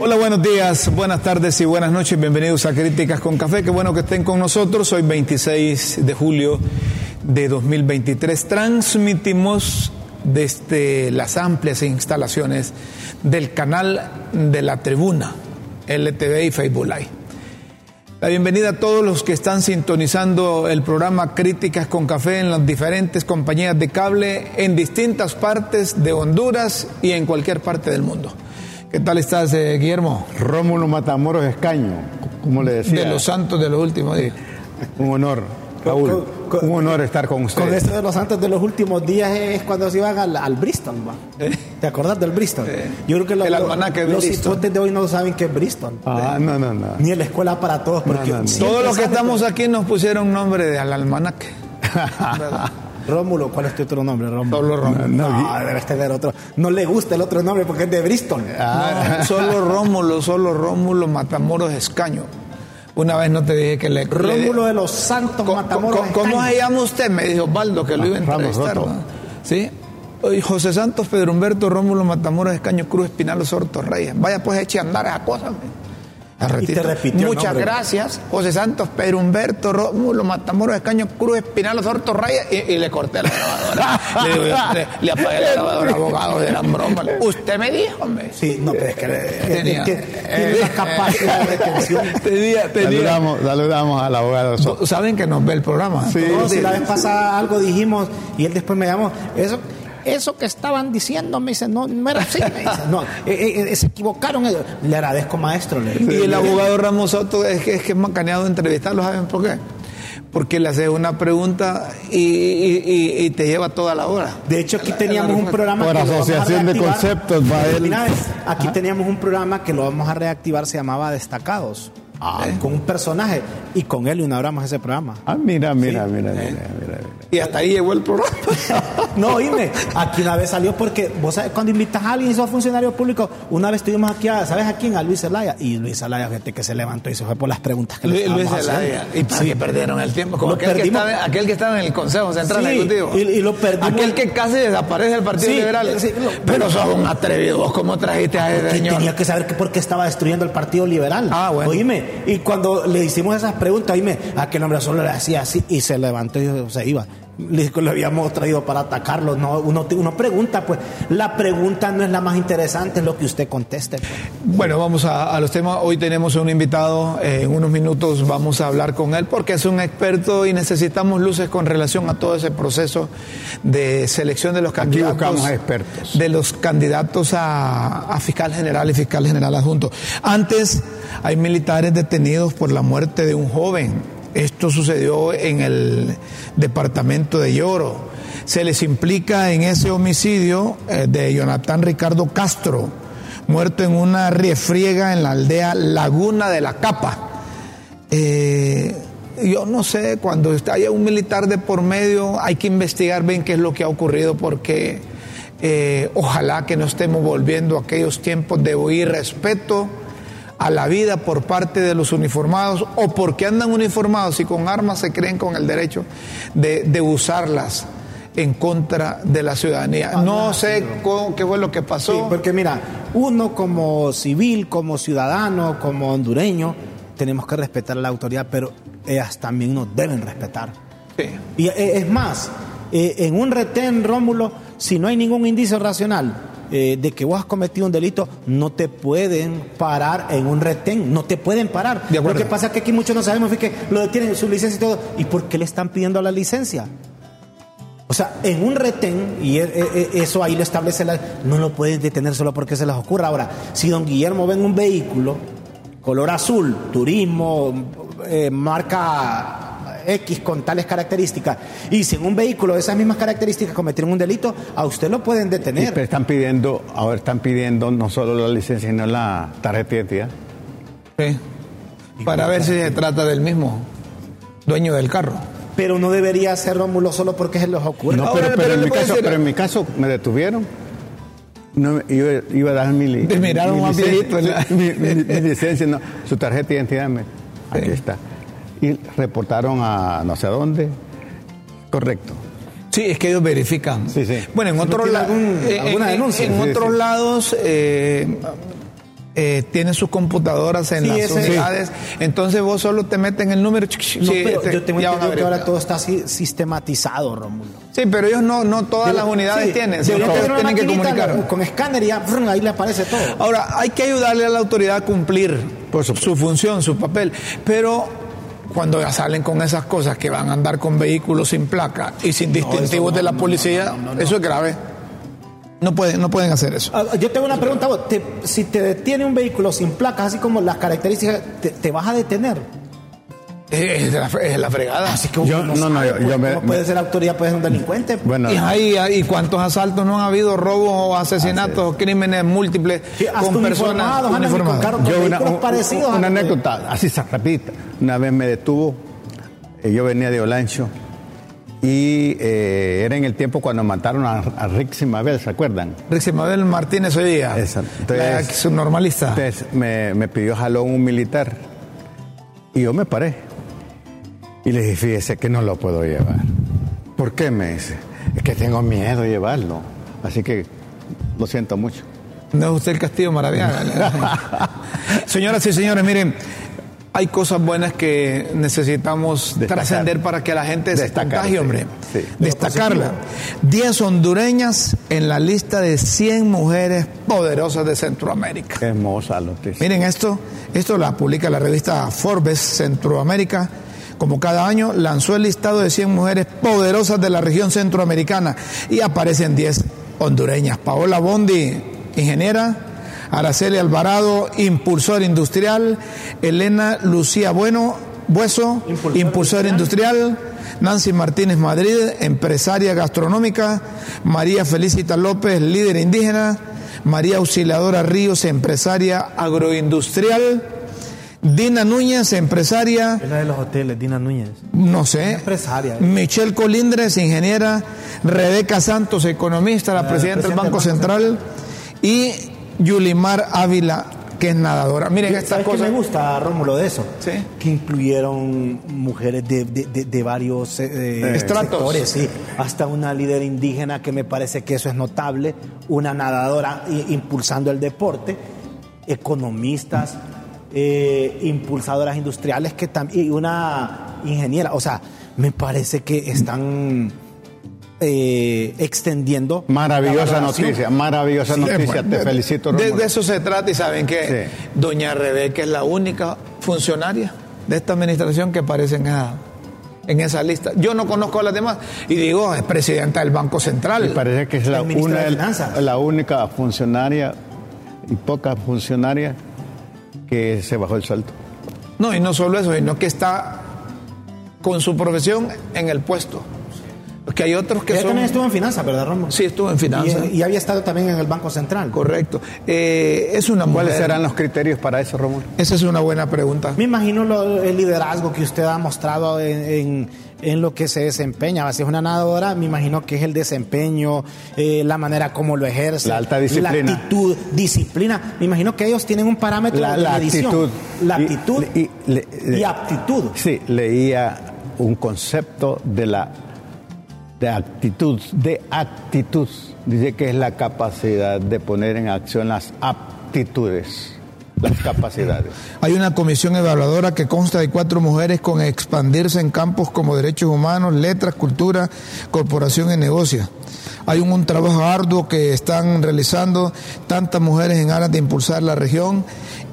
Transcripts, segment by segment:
Hola, buenos días, buenas tardes y buenas noches. Bienvenidos a Críticas con Café. Qué bueno que estén con nosotros. Hoy 26 de julio de 2023. Transmitimos desde las amplias instalaciones del canal de la tribuna, LTV y Facebook Live. La bienvenida a todos los que están sintonizando el programa Críticas con Café en las diferentes compañías de cable en distintas partes de Honduras y en cualquier parte del mundo. ¿Qué tal estás, eh, Guillermo? Rómulo Matamoros Escaño, como le decía. De los santos de los últimos días. Un honor, Raúl. Con- con- un honor estar con usted. Con esto de los santos de los últimos días es cuando se iban al, al Bristol, ¿va? ¿Te acordás del Bristol? Yo creo que lo- El los hipotes de hoy no saben qué es Bristol. Ah, no, no, no. Ni en la escuela para todos. Porque No, no, no. siempre Todos los que estamos aquí nos pusieron nombre de al almanaque. Rómulo, ¿cuál es tu otro nombre, Rómulo? Solo Rómulo. No, No, debes tener otro. No le gusta el otro nombre porque es de Bristol. No, solo Rómulo, solo Rómulo Matamoros Escaño. Una vez no te dije que le. Rómulo le- de los Santos Co- Matamoros. co- ¿Cómo Escaño. se llama usted? Me dijo Osvaldo que lo iba a entrevistar. ¿Sí? José Santos, Pedro Humberto, Rómulo Matamoros Escaño, Cruz Espinal, Sorto Reyes. Vaya pues eche a andar esa cosa. hombre. Al Y te ratito. repitió el Muchas nombre. gracias, José Santos, Pedro Humberto, Rómulo Matamoros Escaño, Cruz Espinal, Sorto Reyes. Y, y le corté la grabadora. le, digo, le, le apagué la grabadora, abogado de la broma. Usted me dijo, hombre. Sí, no, pero es que Tenía- tiene una capacidad de retención. Tenía, tenía- Saludamos, saludamos al abogado. Saben que nos ve el programa. Sí. No, si la vez pasada algo dijimos y él después me llamó, eso, eso que estaban diciendo, me dice, no, no era así, me dice, no, eh, eh, se equivocaron ellos. Le agradezco, maestro. le- Y el abogado Ramos Soto es que es, que es macaneado entrevistarlo, ¿saben por qué? Porque le haces una pregunta y, y- y- y te lleva toda la hora. De hecho, aquí teníamos un programa Por que asociación de conceptos, va él. Aquí teníamos un programa que lo vamos a reactivar, se llamaba Destacados. Con un personaje. Y con él inauguramos ese programa. Ah, mira, mira, mira, mira, mira, mira. Y hasta ahí llegó el programa. No, oíme, aquí una vez salió porque, vos sabes, cuando invitas a alguien y sos funcionario público, una vez estuvimos aquí, a, ¿sabes a quién? A Luis Zelaya. Y Luis Zelaya, gente que se levantó y se fue por las preguntas que le Luis, Luis estábamos Zelaya. Y para que perdieron el tiempo. Como aquel que, estaba, aquel que estaba en el Consejo Central Sí, Ejecutivo. y- y lo perdimos. Aquel que casi desaparece del Partido Sí, Liberal. sí, lo- Pero sos un atrevido. ¿Vos cómo trajiste a ese Que señor? tenía que saber que por qué estaba destruyendo el Partido Liberal. Ah, bueno. Oíme, y cuando le hicimos esas preguntas, oíme, aquel hombre solo le hacía así y se levantó y se iba. Lo habíamos traído para atacarlo. No, uno, uno pregunta, pues, la pregunta no es la más interesante, es lo que usted conteste. pues. Bueno, vamos a, a los temas. Hoy tenemos un invitado. eh, en unos minutos vamos a hablar con él porque es un experto y necesitamos luces con relación a todo ese proceso de selección de los Aquí candidatos. buscamos expertos. De los candidatos a, a fiscal general y fiscal general adjunto. Antes, hay militares detenidos por la muerte de un joven. Esto sucedió en el departamento de Lloro. Se les implica en ese homicidio eh, de Jonathan Ricardo Castro, muerto en una riefriega en la aldea Laguna de la Capa. Eh, yo no sé, cuando haya un militar de por medio, hay que investigar bien qué es lo que ha ocurrido, porque eh, ojalá que no estemos volviendo a aquellos tiempos de oír respeto a la vida por parte de los uniformados o porque andan uniformados y con armas se creen con el derecho de, de usarlas en contra de la ciudadanía. No sé cómo- qué fue lo que pasó. Sí, porque mira, uno como civil, como ciudadano, como hondureño, tenemos que respetar a la autoridad, pero ellas también nos deben respetar. Sí. Y eh, es más, eh, en un retén, Rómulo, si no hay ningún indicio racional eh, de que vos has cometido un delito, no te pueden parar en un retén, no te pueden parar. De. Lo que pasa es que aquí muchos no sabemos es que lo detienen su licencia y todo. ¿Y por qué le están pidiendo la licencia? O sea, en un retén, y e- e- e- eso ahí lo establece la... No lo pueden detener solo porque se les ocurra. Ahora, si don Guillermo ve en un vehículo, color azul, turismo, eh, marca X con tales características, y si en un vehículo de esas mismas características cometieron un delito, a usted lo pueden detener. pero están pidiendo, ahora están pidiendo no solo la licencia, sino la tarjeta de identidad. Sí. Para ver si se trata del mismo dueño del carro. Pero no debería ser Rómulo solo porque se les ocurre. No, pero, en mi caso, pero en mi caso me detuvieron. No, me- iba, iba a dar mi, Te miraron mi mi, mi- mi licencia, no, su tarjeta de identidad, me- aquí está. Y reportaron a no sé a dónde. Correcto. Sí, es que ellos verifican. Sí, sí. Bueno, en otros tiene la- algún- en- alguna en- denuncia. En, Sí, otros sí. lados eh, eh, tienen sus computadoras en Sí, las ese- unidades, entonces vos solo te meten el número. No, sí, pero este, yo tengo entendido que ahora todo está así sistematizado, Rómulo. Sí, pero ellos no, no todas las unidades Sí, tienen, sino que tienen que comunicar. Con escáner y ya, frun, ahí le aparece todo. Ahora, hay que ayudarle a la autoridad a cumplir su función, su papel, pero cuando ya salen con esas cosas que van a andar con vehículos sin placa y sin distintivos no, de la no, policía, eso es grave. No pueden, no pueden hacer eso. Ah, Yo tengo una pregunta, vos, te- si te detiene un vehículo sin placas, así como las características, te, te vas a detener. Es la, es la fregada. Así que Yo- uno no, no, sabe, yo- pues, yo me- ¿cómo puede ser autoridad, puede ser un delincuente. Bueno, Y, ahí, ¿y cuántos asaltos no han habido? Robos o asesinatos o crímenes múltiples con personas uniformados, con yo una, un- parecidos una anécdota, así se repita. Una vez me detuvo, eh, yo venía de Olancho y eh, era en el tiempo cuando mataron a, a Rick Simabel, ¿se acuerdan? Ricky Mabel Martínez hoy día, Exacto. la Entonces- subnormalista. Entonces me, me pidió jalón un militar y yo me paré y le dije, fíjese que no lo puedo llevar. ¿Por qué? Me dice, es que tengo miedo de llevarlo. Así que lo siento mucho. No es usted el Castillo Maraviaga. Señoras y señores, miren, hay cosas buenas que necesitamos trascender para que la gente se Destacar, contagie, sí, hombre. sí. Destacarla. 10 hondureñas en la lista de 100 mujeres poderosas de Centroamérica. Qué hermosa noticia. Miren esto, esto la publica la revista Forbes Centroamérica. Como cada año, lanzó el listado de 100 mujeres poderosas de la región centroamericana y aparecen 10 hondureñas. Paola Bondi, ingeniera. Araceli Alvarado, impulsor industrial. Elena Lucía Bueno, Bueso, impulsor, Impulsor industrial. Nancy Martínez Madrid, empresaria gastronómica. María Felicita López, líder indígena. María Auxiliadora Ríos, empresaria agroindustrial. Dina Núñez, empresaria, Es la de los hoteles, Dina Núñez. no sé. Empresaria. Michelle Colindres, ingeniera. Rebeca Santos, economista, la, La presidenta del Banco Central. Y Yulimar Ávila, que es nadadora. Miren estas ¿Sabes qué cosas. me gusta, Rómulo, de eso? Sí. Que incluyeron mujeres de, de- de- de varios eh, Estratos. sectores, sí. Hasta una líder indígena que me parece que eso es notable, una nadadora impulsando el deporte, economistas, eh, impulsadoras industriales que también y una ingeniera. O sea, me parece que están eh, extendiendo. Maravillosa noticia, maravillosa Sí, noticia. bueno, Te de- felicito, de, de eso se trata y saben que Sí. doña Rebeca es la única funcionaria de esta administración que aparece en esa, en esa lista. Yo no conozco a las demás y digo, es presidenta del Banco Central. Me parece que es la, una, la única funcionaria y poca funcionaria que se bajó el sueldo. No, y no solo eso, sino que está con su profesión en el puesto. Porque hay otros que Ella son... también estuvo en finanzas, ¿verdad, Rómulo? Sí, estuvo en finanzas. Y, y había estado también en el Banco Central. Correcto. Eh, es una ¿Cuáles mujer. serán los criterios para eso, Rómulo? Esa es una buena pregunta. Me imagino lo- el liderazgo que usted ha mostrado en, en- en lo que se desempeña. Si es una nadadora, me imagino que es el desempeño, eh, la manera como lo ejerce, La alta disciplina. la actitud, disciplina. Me imagino que ellos tienen un parámetro La, de la medición. actitud. La Y- actitud y, y- le- le- aptitud. Sí, leía un concepto de la de actitud, de actitud. Dice que es la capacidad de poner en acción las aptitudes, las capacidades. Hay una comisión evaluadora que consta de cuatro mujeres con expandirse en campos como derechos humanos, letras, cultura, corporación y negocios. Hay un, trabajo arduo que están realizando tantas mujeres en aras de impulsar la región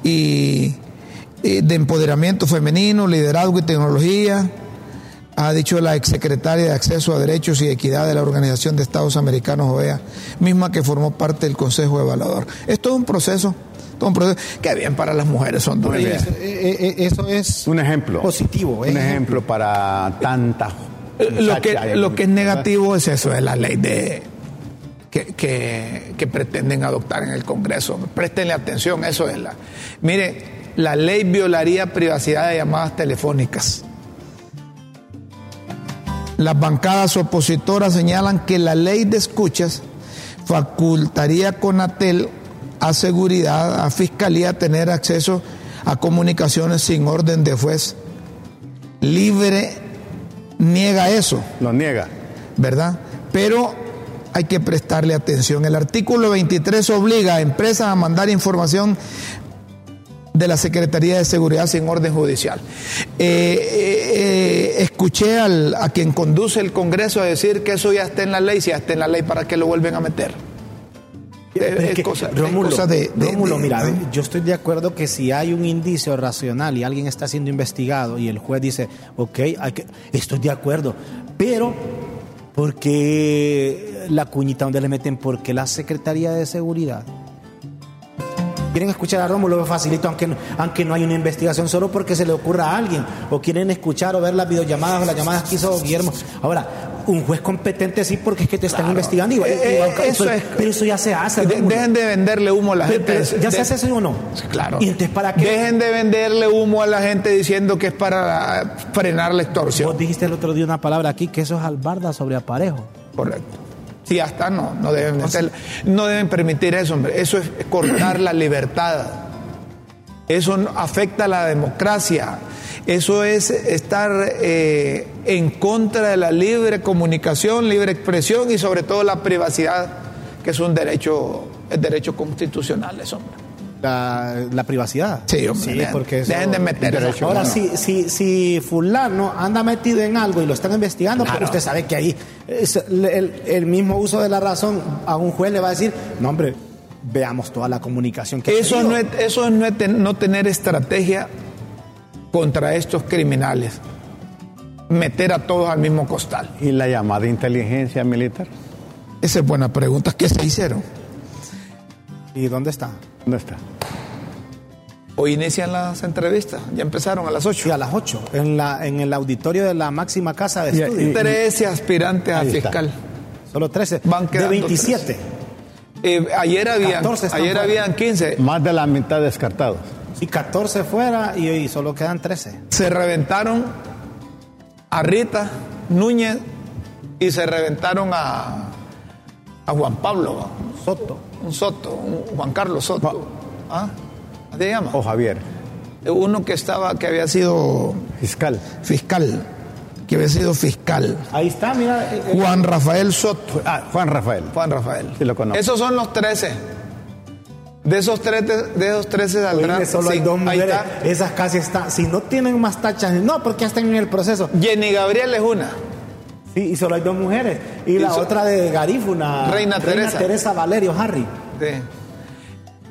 y, y de empoderamiento femenino, liderazgo y tecnología. Ha dicho la exsecretaria de Acceso a Derechos y Equidad de la Organización de Estados Americanos, OEA, misma que formó parte del Consejo Evaluador. Es todo un proceso, Qué bien para las mujeres hondureñas. Eso, eh, eh, eso es Un ejemplo. positivo. Un ejemplo para tanta Eh, Lo que, lo que es negativo es eso, es la ley de que, que- que pretenden adoptar en el Congreso. Préstenle atención, eso es la. Mire, la ley violaría privacidad de llamadas telefónicas. Las bancadas opositoras señalan que la ley de escuchas facultaría a Conatel a seguridad, a fiscalía, tener acceso a comunicaciones sin orden de juez. Libre niega eso. Lo niega. ¿verdad? Pero hay que prestarle atención. El artículo 23 obliga a empresas a mandar información de la Secretaría de Seguridad sin orden judicial. Eh, eh, eh, escuché al, a quien conduce el Congreso a decir que eso ya está en la ley, si ya está en la ley, ¿para qué lo vuelven a meter? Es, cosa, de, mira, yo estoy de acuerdo que si hay un indicio racional y alguien está siendo investigado y el juez dice, ok, hay que, estoy de acuerdo, pero porque la cuñita donde le meten, porque la Secretaría de Seguridad quieren escuchar a Rómulo, facilito, aunque, aunque no hay una investigación, solo porque se le ocurra a alguien, o quieren escuchar o ver las videollamadas o las llamadas que hizo Guillermo. Ahora, un juez competente sí, porque es que te están investigando y, eh, eso pero eso ya se hace. dejen de venderle humo a la gente. ¿Ya se hace eso o no? Claro. ¿Y entonces para qué? Dejen de venderle humo a la gente diciendo que es para frenar la extorsión. Vos dijiste el otro día una palabra aquí que eso es albarda sobre aparejo. Correcto. Si hasta no, no deben, no deben permitir eso, hombre. Eso es cortar la libertad. Eso afecta a la democracia. Eso es estar eh, en contra de la libre comunicación, libre expresión y sobre todo la privacidad, que es un derecho, es derecho constitucional, eso, hombre la, privacidad. Sí, hombre, porque dejen de meter Ahora, si, si, si fulano anda metido en algo y lo están investigando, pues usted sabe que ahí el, mismo uso de la razón a un juez le va a decir, no hombre, veamos toda la comunicación que Eso no es, eso no, es no tener estrategia contra estos criminales. Meter a todos al mismo costal. ¿Y la llamada inteligencia militar? Esa es buena pregunta. ¿Qué se hicieron? ¿Y dónde está? ¿Dónde está? Hoy inician las entrevistas, ya empezaron a las 8. Sí, a las 8, en, la, en el auditorio de la máxima casa de estudios. 13 aspirantes a fiscal. Solo 13. Van de 27. Eh, ayer habían, ayer habían 15. Más de la mitad descartados. Sí, 14 fuera y, hoy solo quedan 13. Se reventaron a Rita Núñez y se reventaron a, a Juan Pablo Soto un Soto, un Juan Carlos Soto. ¿Ah? ¿Te llama? O Javier. Uno que estaba, que había sido fiscal. Fiscal. Que había sido fiscal. Ahí está, mira. Eh, eh, Juan Rafael Soto. Ah, Juan Rafael. Juan Rafael. Sí lo conozco. Esos son los 13. De esos 13, de esos 13 saldrán. solo hay dos mujeres. Esas casi están. Si no tienen más tachas, no, porque ya están en el proceso. Jenny Gabriel es una. Sí, y solo hay dos mujeres. Y, la otra de Garífuna. Reina, Teresa. Teresa Valerio Harry. Sí.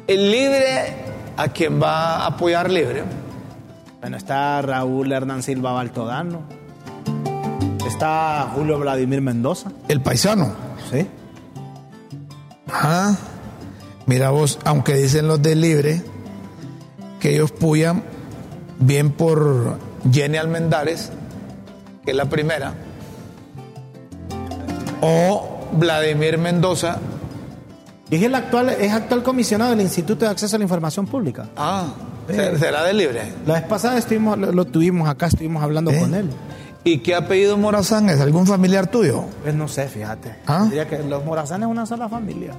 El libre, ¿a quien va a apoyar libre? Bueno, está Raúl Hernán Silva Baltodano. Está Julio Vladimir Mendoza. El paisano. Sí. Ah, mira vos, aunque dicen los de libre que ellos puyan bien por Jenny Almendares, que es la primera, o Vladimir Mendoza. Y es el actual, es actual comisionado del Instituto de Acceso a la Información Pública. Ah, será de libre. La vez pasada estuvimos, lo, tuvimos acá, estuvimos hablando ¿Eh? con él. ¿Y qué apellido Morazán es? ¿Algún familiar tuyo? Pues no sé, fíjate. ¿Ah? Diría que los Morazán es una sola familia.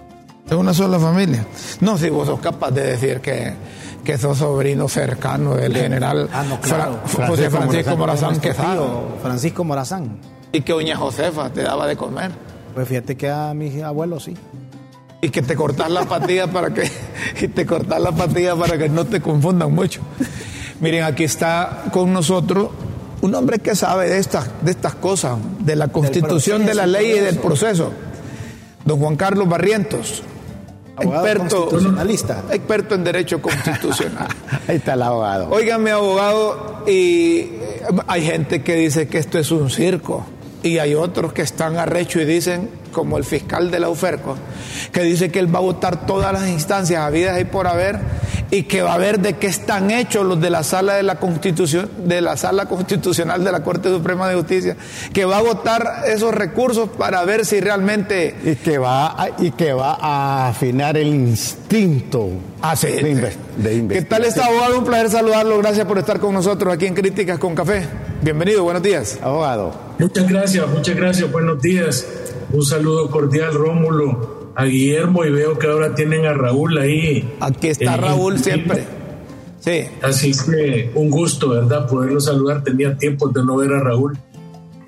Es una sola familia. No, si vos sos capaz de decir que, que sos sobrino cercano del general ah, no, claro. José Francisco Morazán Francisco Morazán. Y que doña Josefa te daba de comer. Pues fíjate que a mis abuelos sí. Y que te cortas la patilla para que y te cortas la patilla para que no te confundan mucho. Miren, aquí está con nosotros un hombre que sabe de estas, de estas cosas, de la constitución, de la ley y del proceso. Don Juan Carlos Barrientos, experto, experto en derecho constitucional. Ahí está el abogado. Óigame, abogado, y eh, hay gente que dice que esto es un circo y hay otros que están arrecho y dicen, como el fiscal de la UFERCO, que dice que él va a votar todas las instancias habidas y por haber y que va a ver de qué están hechos los de la sala de la constitución de la sala constitucional de la Corte Suprema de Justicia que va a votar esos recursos para ver si realmente y que va a, y que va a afinar el instinto ah, de, ¿Qué tal está abogado? Un placer saludarlo. Gracias por estar con nosotros aquí en Críticas con Café. Bienvenido, buenos días. Abogado. Muchas gracias, muchas gracias. Buenos días. Un saludo cordial, Rómulo a Guillermo y veo que ahora tienen a Raúl ahí. Aquí está Raúl siempre. Sí. Así que un gusto, ¿verdad? Poderlo saludar. Tenía tiempo de no ver a Raúl.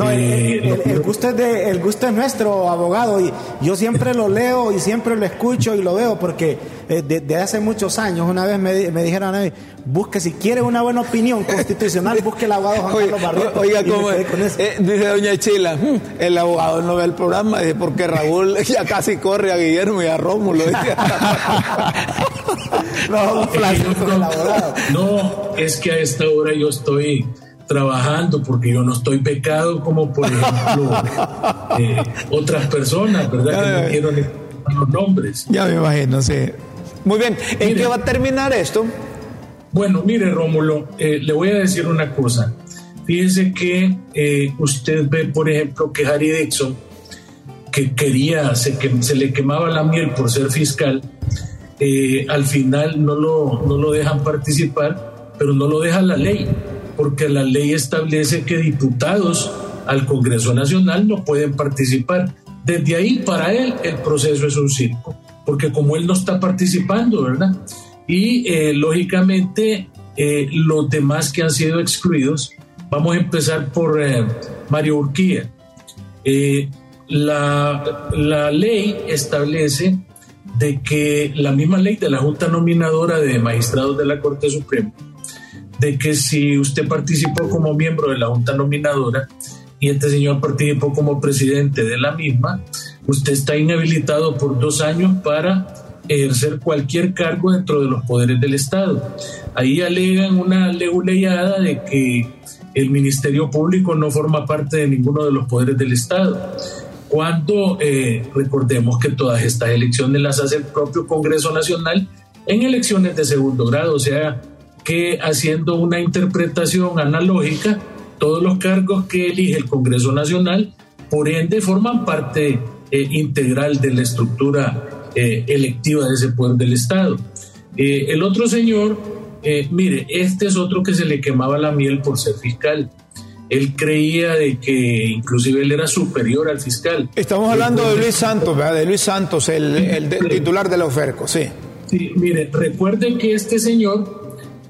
Eh, el, gusto es de, el gusto es nuestro, abogado, y yo siempre lo leo y siempre lo escucho y lo veo, porque desde eh, hace muchos años, una vez me, me dijeron a mí, busque, si quiere una buena opinión constitucional, busque el abogado Juan Carlos Barreto. Oiga, como eh, dice doña Chila, hmm, el abogado no ve el programa, porque Raúl ya casi corre a Guillermo y a Rómulo. no, no, es que a esta hora yo estoy trabajando, porque yo no estoy pecado como por ejemplo eh, otras personas, ¿verdad? Que no quiero los nombres. Ya me imagino, sí. Muy bien, ¿en qué va a terminar esto? Bueno, mire Rómulo, eh, le voy a decir una cosa. Fíjese que eh, usted ve, por ejemplo, que Harry Dixon, que quería, se, que, se le quemaba la miel por ser fiscal, al final no lo, no lo dejan participar, pero no lo deja la ley porque la ley establece que diputados al Congreso Nacional no pueden participar. Desde ahí, para él, el proceso es un circo, porque como él no está participando, ¿verdad? Y eh, lógicamente, eh, los demás que han sido excluidos, vamos a empezar por eh, Mario Urquía. La, la ley establece de que la misma ley de la Junta Nominadora de Magistrados de la Corte Suprema de que si usted participó como miembro de la Junta Nominadora y este señor participó como presidente de la misma, usted está inhabilitado por dos años para ejercer cualquier cargo dentro de los poderes del Estado. Ahí alegan una leguleyada de que el Ministerio Público no forma parte de ninguno de los poderes del Estado. Cuando eh, recordemos que todas estas elecciones las hace el propio Congreso Nacional en elecciones de segundo grado, o sea, que haciendo una interpretación analógica, todos los cargos que elige el Congreso Nacional, por ende, forman parte eh, integral de la estructura eh, electiva de ese poder del Estado. Eh, el otro señor, mire, este es otro que se le quemaba la miel por ser fiscal. Él creía de que inclusive él era superior al fiscal. Estamos hablando de Luis Santos, ¿verdad? De Luis Santos, el, el titular de la OFERCO, sí. Sí, mire, recuerden que este señor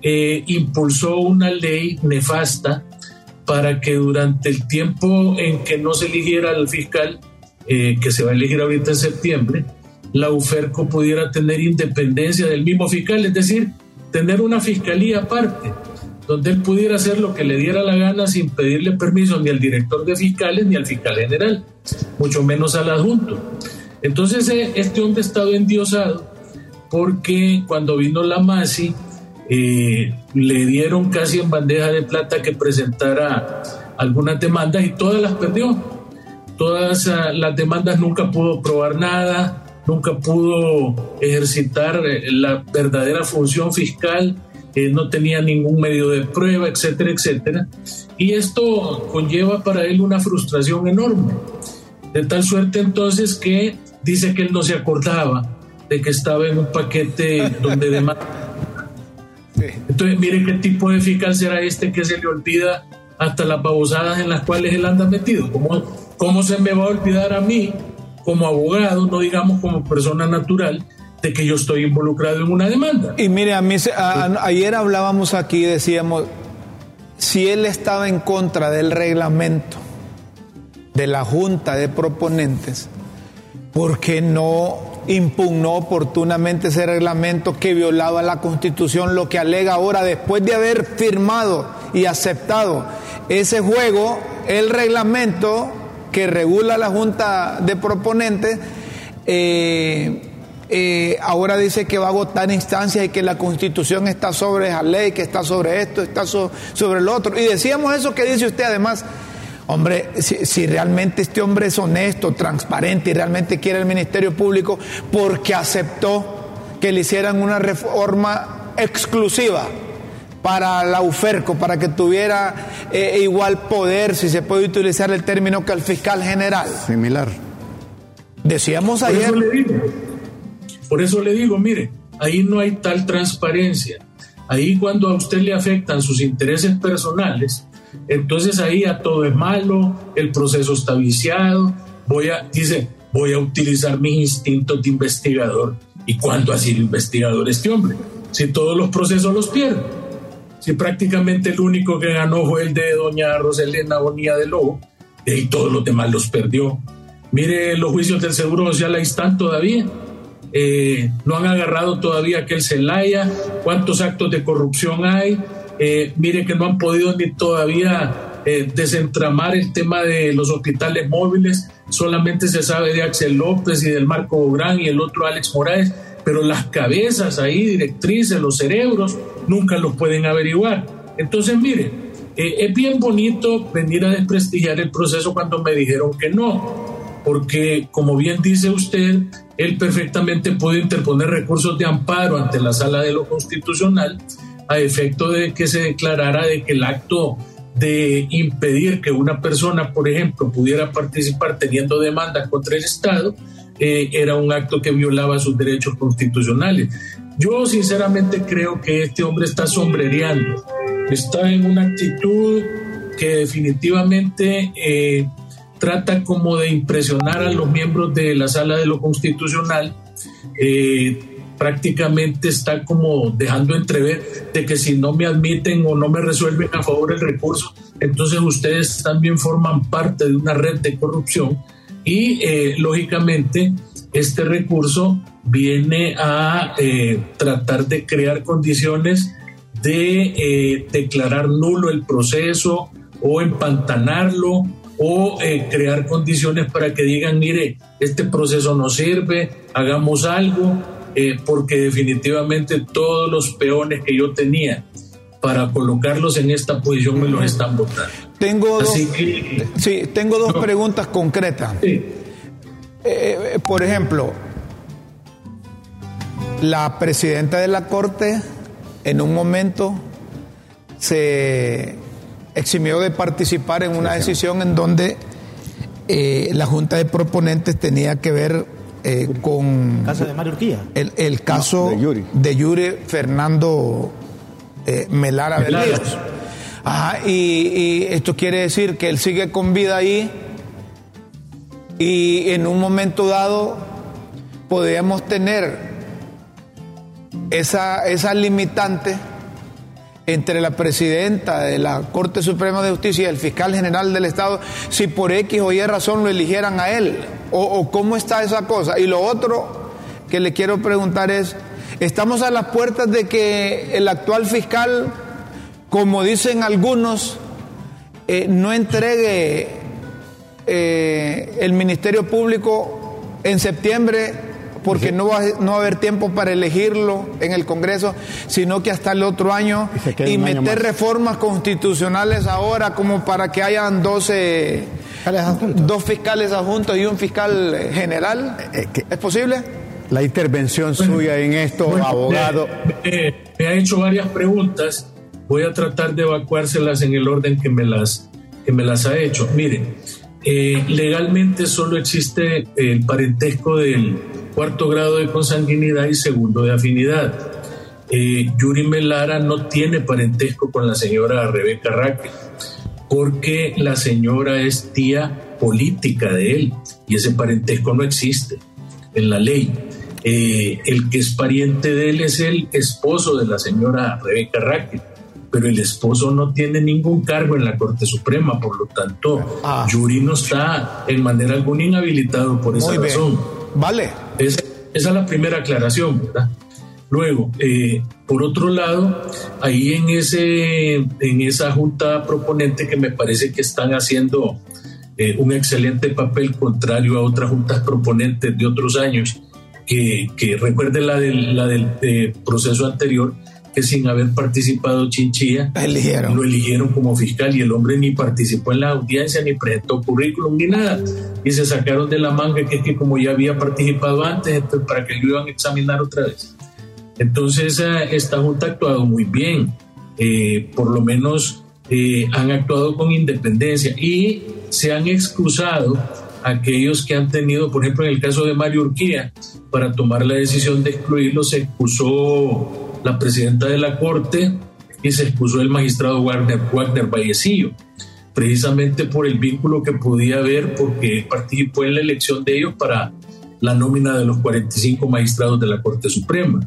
eh, impulsó una ley nefasta para que durante el tiempo en que no se eligiera al fiscal, eh, que se va a elegir ahorita en septiembre, la UFERCO pudiera tener independencia del mismo fiscal, es decir, tener una fiscalía aparte, donde él pudiera hacer lo que le diera la gana sin pedirle permiso ni al director de fiscales ni al fiscal general, mucho menos al adjunto. Entonces, eh, este hombre ha estado endiosado porque cuando vino la MASI, eh, le dieron casi en bandeja de plata que presentara algunas demandas y todas las perdió. Todas ah, las demandas nunca pudo probar nada, nunca pudo ejercitar eh, la verdadera función fiscal, eh, no tenía ningún medio de prueba, etcétera, etcétera. Y esto conlleva para él una frustración enorme. De tal suerte entonces que dice que él no se acordaba de que estaba en un paquete donde demanda entonces, mire qué tipo de fiscal será este que se le olvida hasta las babosadas en las cuales él anda metido. ¿Cómo, ¿Cómo se me va a olvidar a mí, como abogado, no digamos como persona natural, de que yo estoy involucrado en una demanda? Y mire, a mí, ayer hablábamos aquí, decíamos, si él estaba en contra del reglamento de la Junta de Proponentes, ¿por qué no impugnó oportunamente ese reglamento que violaba la Constitución, lo que alega ahora, después de haber firmado y aceptado ese juego, el reglamento que regula la Junta de Proponentes, eh, eh, ahora dice que va a agotar instancias y que la Constitución está sobre esa ley, que está sobre esto, está sobre el otro. Y decíamos eso que dice usted además Hombre, si, realmente este hombre es honesto, transparente y realmente quiere el Ministerio Público, porque aceptó que le hicieran una reforma exclusiva para la UFERCO, para que tuviera eh, igual poder, si se puede utilizar el término, que el fiscal general. Similar. Decíamos ayer. Por eso le digo, por eso le digo mire, ahí no hay tal transparencia. Ahí cuando a usted le afectan sus intereses personales, entonces ahí a todo es malo, el proceso está viciado, voy a, dice, voy a utilizar mis instintos de investigador. ¿Y cuándo ha sido investigador este hombre? Si todos los procesos los pierde. Si prácticamente el único que ganó fue el de doña Roselena Bonilla de Lobo, y todos los demás los perdió. Mire, los juicios del Seguro Social ahí están todavía. Eh, no han agarrado todavía aquel Celaya, cuántos actos de corrupción hay. Eh, mire que no han podido ni todavía eh, desentramar el tema de los hospitales móviles. Solamente se sabe de Axel López y del Marco Bográn y el otro Alex Morales, pero las cabezas ahí, directrices, los cerebros, nunca los pueden averiguar. Entonces, mire, es bien bonito venir a desprestigiar el proceso cuando me dijeron que no porque, como bien dice usted, él perfectamente puede interponer recursos de amparo ante la sala de lo constitucional a efecto de que se declarara de que el acto de impedir que una persona, por ejemplo, pudiera participar teniendo demandas contra el Estado, eh, era un acto que violaba sus derechos constitucionales. Yo sinceramente creo que este hombre está sombrereando, está en una actitud que definitivamente eh, trata como de impresionar a los miembros de la sala de lo constitucional, eh, prácticamente está como dejando entrever de que si no me admiten o no me resuelven a favor el recurso, entonces ustedes también forman parte de una red de corrupción y eh, lógicamente este recurso viene a eh, tratar de crear condiciones de declarar nulo el proceso o empantanarlo o eh, crear condiciones para que digan, mire, este proceso no sirve, hagamos algo, eh, porque definitivamente todos los peones que yo tenía para colocarlos en esta posición me los están votando. Tengo dos, sí, tengo dos preguntas concretas. Eh, por ejemplo, la presidenta de la Corte en un momento se eximió de participar en una decisión en donde eh, la Junta de Proponentes tenía que ver eh, con... ¿Caso de Mario Urquía? El, caso de, Yuri. Fernando eh, Melara Velasco. y, y, esto quiere decir que él sigue con vida ahí y en un momento dado podríamos tener esa, esa limitante entre la presidenta de la Corte Suprema de Justicia y el fiscal general del Estado si por X o Y razón lo eligieran a él? ¿O, cómo está esa cosa? Y lo otro que le quiero preguntar es, estamos a las puertas de que el actual fiscal, como dicen algunos, eh, no entregue eh, el Ministerio Público en septiembre porque no va, no va a haber tiempo para elegirlo en el Congreso, sino que hasta el otro año y, meter reformas constitucionales ahora como para que hayan 12, dos fiscales adjuntos y un fiscal general. Eh, eh, ¿Es posible? La intervención suya en esto, abogado. Me, ha hecho varias preguntas. Voy a tratar de evacuárselas en el orden que me las, que me las ha hecho. Miren, eh, legalmente solo existe el parentesco del cuarto grado de consanguinidad y segundo de afinidad. Eh, Yuri Melara no tiene parentesco con la señora Rebeca Raquel, porque la señora es tía política de él y ese parentesco no existe en la ley. Eh, el que es pariente de él es el esposo de la señora Rebeca Raquel, pero el esposo no tiene ningún cargo en la Corte Suprema, por lo tanto, ah. Yuri no está en manera alguna inhabilitado por esa razón. Vale. Esa es la primera aclaración, ¿verdad? Luego, eh, por otro lado, ahí en, ese, en esa junta proponente que me parece que están haciendo eh, un excelente papel contrario a otras juntas proponentes de otros años, que, que recuerde la del, la del eh, proceso anterior, que sin haber participado Chinchilla, lo eligieron como fiscal y el hombre ni participó en la audiencia, ni presentó currículum, ni nada. Y se sacaron de la manga que es que como ya había participado antes, para que lo iban a examinar otra vez. Entonces esta Junta ha actuado muy bien, eh, por lo menos eh, han actuado con independencia y se han excusado aquellos que han tenido, por ejemplo, en el caso de Mario Urquía, para tomar la decisión de excluirlo, se excusó la presidenta de la Corte y se expuso el magistrado Wagner, Wagner Vallecillo, precisamente por el vínculo que podía haber porque participó en la elección de ellos para la nómina de los 45 magistrados de la Corte Suprema.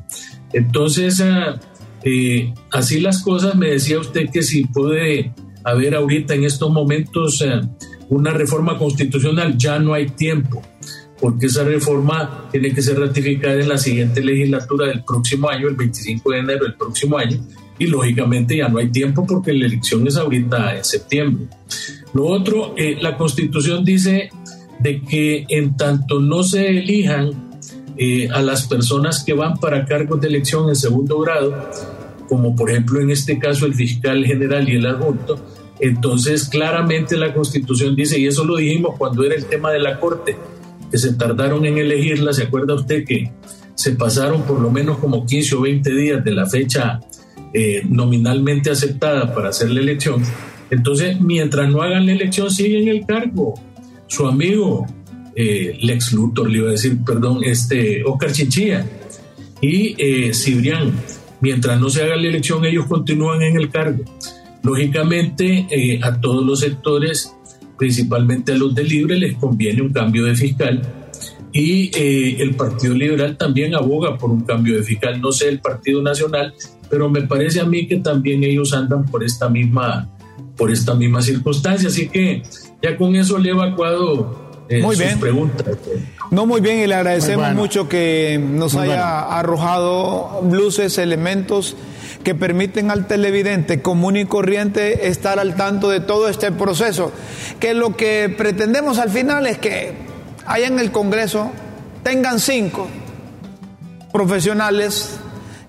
Entonces, ah, eh, así las cosas, me decía usted que si puede haber ahorita en estos momentos ah, una reforma constitucional, ya no hay tiempo, porque esa reforma tiene que ser ratificada en la siguiente legislatura del próximo año, el 25 de enero del próximo año, y lógicamente ya no hay tiempo porque la elección es ahorita en septiembre. Lo otro, eh, la constitución dice de que en tanto no se elijan eh, a las personas que van para cargos de elección en segundo grado, como por ejemplo en este caso el fiscal general y el adjunto, entonces claramente la constitución dice, y eso lo dijimos cuando era el tema de la corte, que se tardaron en elegirla, ¿se acuerda usted que se pasaron por lo menos como 15 o 20 días de la fecha eh, nominalmente aceptada para hacer la elección. Entonces, mientras no hagan la elección, sigue en el cargo. Su amigo eh, Lex Luthor, le iba a decir, perdón, este Oscar Chinchilla y eh, mientras no se haga la elección, ellos continúan en el cargo. Lógicamente, eh, a todos los sectores, principalmente a los de Libre, les conviene un cambio de fiscal y el Partido Liberal también aboga por un cambio de fiscal, no sé el Partido Nacional, pero me parece a mí que también ellos andan por esta misma, por esta misma circunstancia. Así que ya con eso le he evacuado eh, muy sus bien. preguntas. No, muy bien, y le agradecemos mucho que nos haya arrojado luces, elementos que permiten al televidente común y corriente estar al tanto de todo este proceso. Que lo que pretendemos al final es que haya en el Congreso tengan cinco profesionales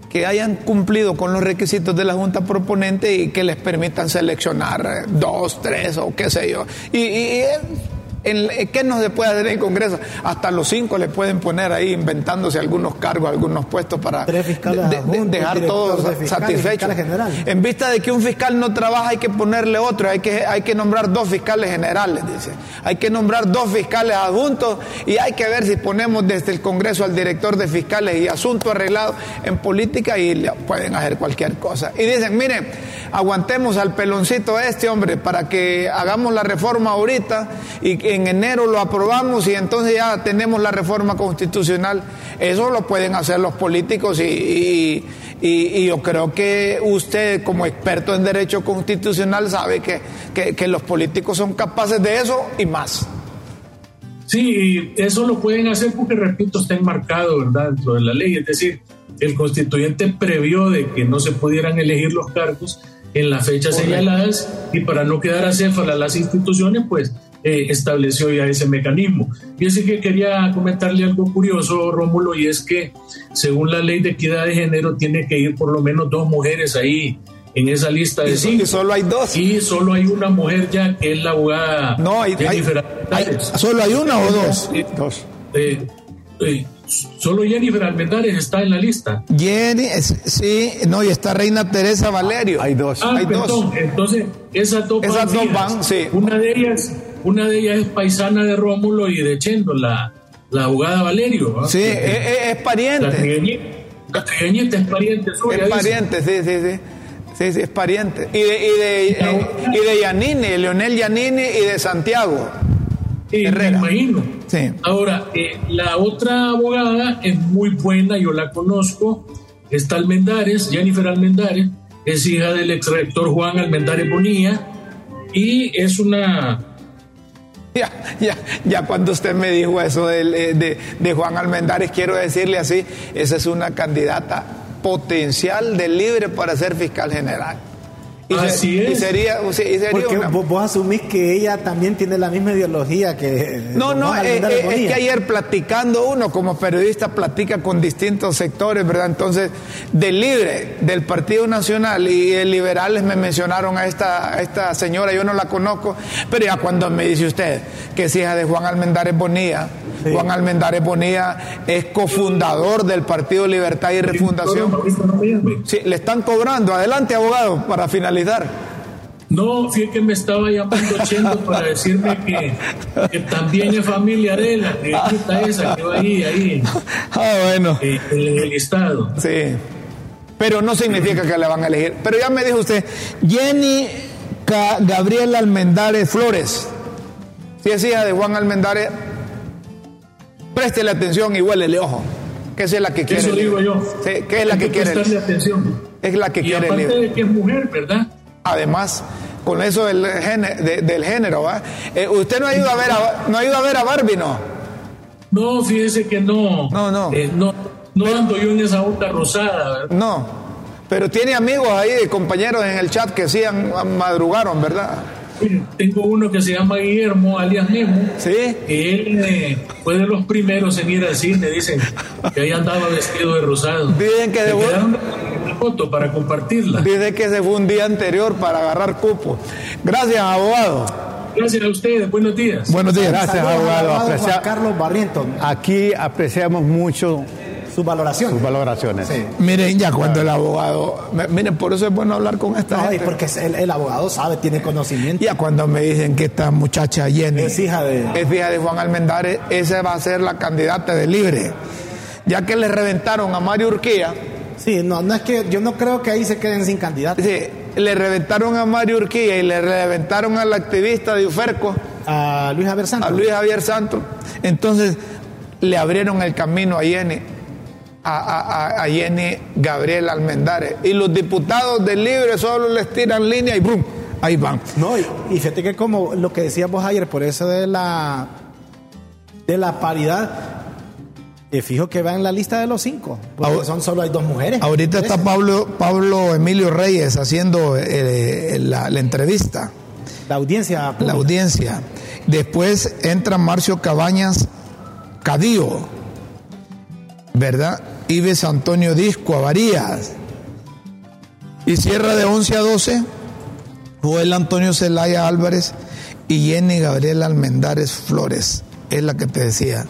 que hayan cumplido con los requisitos de la Junta Proponente y que les permitan seleccionar dos, tres o qué sé yo. Y, y ¿En, ¿Qué no se puede hacer en el Congreso? Hasta los cinco le pueden poner ahí inventándose algunos cargos, algunos puestos para de- de- dejar todos de satisfechos. En vista de que un fiscal no trabaja, hay que ponerle otro, hay que, hay que nombrar dos fiscales generales, dice. Hay que nombrar dos fiscales adjuntos y hay que ver si ponemos desde el Congreso al director de fiscales y asunto arreglado en política y le pueden hacer cualquier cosa. Y dicen, miren, aguantemos al peloncito este hombre para que hagamos la reforma ahorita y que en enero lo aprobamos y entonces ya tenemos la reforma constitucional. Eso lo pueden hacer los políticos y, y- y- y yo creo que usted como experto en derecho constitucional sabe que, que- que los políticos son capaces de eso y más. Sí, y eso lo pueden hacer porque, repito, está enmarcado, ¿verdad?, dentro de la ley. Es decir, el constituyente previó de que no se pudieran elegir los cargos en las fechas señaladas y para no quedar acéfala las instituciones, pues eh, estableció ya ese mecanismo. Y así que quería comentarle algo curioso, Rómulo, y es que según la ley de equidad de género tiene que ir por lo menos dos mujeres ahí en esa lista de Y, cinco. y solo hay dos. Y solo hay una mujer ya que es la abogada No, hay, hay- Jennifer hay- Almendares. ¿Solo hay una o dos? Eh, Dos. eh, eh, solo Jennifer Almendares está en la lista. Jenny, sí, no, y está Reina Teresa Valerio. Hay dos. Ah, Hay dos. perdón. Entonces, esas dos Esas dos van, sí. Una de ellas, una de ellas es paisana de Rómulo y de Chendo, la, la abogada Valerio. Sí, es, es- es pariente. la trigueñita es pariente suya. Es dice. pariente, sí, sí, sí. Sí, sí, es pariente. Y de, y de, y de Yanini, Leonel Yanini y de Santiago. Sí, me imagino. Sí. Ahora, eh, la otra abogada es muy buena, yo la conozco, está Almendares, Jennifer Almendares, es hija del ex rector Juan Almendares Bonilla y es una... Ya, ya, ya cuando usted me dijo eso del, eh, de, de Juan Almendares, quiero decirle así, esa es una candidata potencial de libre para ser fiscal general. Y, se- Así y es. sería, y sería Porque una- vos, vos asumís que ella también tiene la misma ideología que. No, no, eh, eh, es que ayer platicando uno como periodista platica con distintos sectores, ¿verdad? Entonces, del libre, del Partido Nacional y el liberales me mencionaron a esta, a esta señora, yo no la conozco, pero ya cuando me dice usted que es hija de Juan Almendares Bonilla, Juan Almendares Bonilla es cofundador del Partido Libertad y Refundación. Sí, le están cobrando. Adelante, abogado, para finalizar. No, fíjate que me estaba llamando Chendo para decirme que, que también es familia de la trigueñita esa que va ahí, ahí, Ah, bueno. eh, en el listado. Sí. Pero no significa que la van a elegir. Pero ya me dijo usted, Jenny Ca- Gabriela Almendares Flores. Si es hija de Juan Almendares, préstele atención y huélele ojo. Que es la que quiere. Eso digo yo. Sí, que es la Hay que quiere. prestarle atención. Es la que Y quiere aparte de que es mujer, ¿verdad? Además, con eso del, del género, ¿va? Eh, usted no ha ido a ver a, no ha ido a ver a Barbie, ¿no? No, fíjese que no. No, no. Eh, no, no ando yo en esa onda rosada. ¿verdad? No. Pero tiene amigos ahí, compañeros en el chat que sí han, madrugaron, ¿verdad? Tengo uno que se llama Guillermo, alias Memo. Sí. Él eh, fue de los primeros en ir al cine, dicen, que ahí andaba vestido de rosado. Dicen que de foto para compartirla. Dice que se fue un día anterior para agarrar cupo. Gracias, abogado. Gracias a ustedes, buenos días. Buenos días. Gracias, abogado. Aprecia- Carlos Barrientos, Aquí apreciamos mucho su valoración. sus valoraciones. Sí. Miren, ya cuando el abogado. Miren, por eso es bueno hablar con esta No, y gente. porque el, el abogado sabe, tiene conocimiento. Ya cuando me dicen que esta muchacha Jenny Es hija de- es hija de Juan Almendares, esa va a ser la candidata de libre. Ya que le reventaron a Mario Urquía, Sí, no, no es que yo no creo que ahí se queden sin candidato. dice, le reventaron a Mario Urquía y le reventaron al activista de Uferco, A Luis Javier Santos. a Luis Javier Santos. Entonces le abrieron el camino a Jenny, a, a- a- Jenny Gabriel Almendares. Y los diputados del libre solo les tiran línea y ¡brum! Ahí van. No, y, y fíjate que como lo que decías vos ayer, por eso de la de la paridad, eh, fijo que va en la lista de los cinco, porque Ahora- son solo hay dos mujeres. Ahorita está. Pablo, Pablo Emilio Reyes haciendo eh, la, la entrevista, la audiencia. la audiencia. Después entra Marcio Cabañas Cadío, ¿verdad? Ives Antonio Disco Avarías. Y cierra de 11 a 12 Joel Antonio Zelaya Álvarez y Jenny Gabriel Almendares Flores. Es la que te decía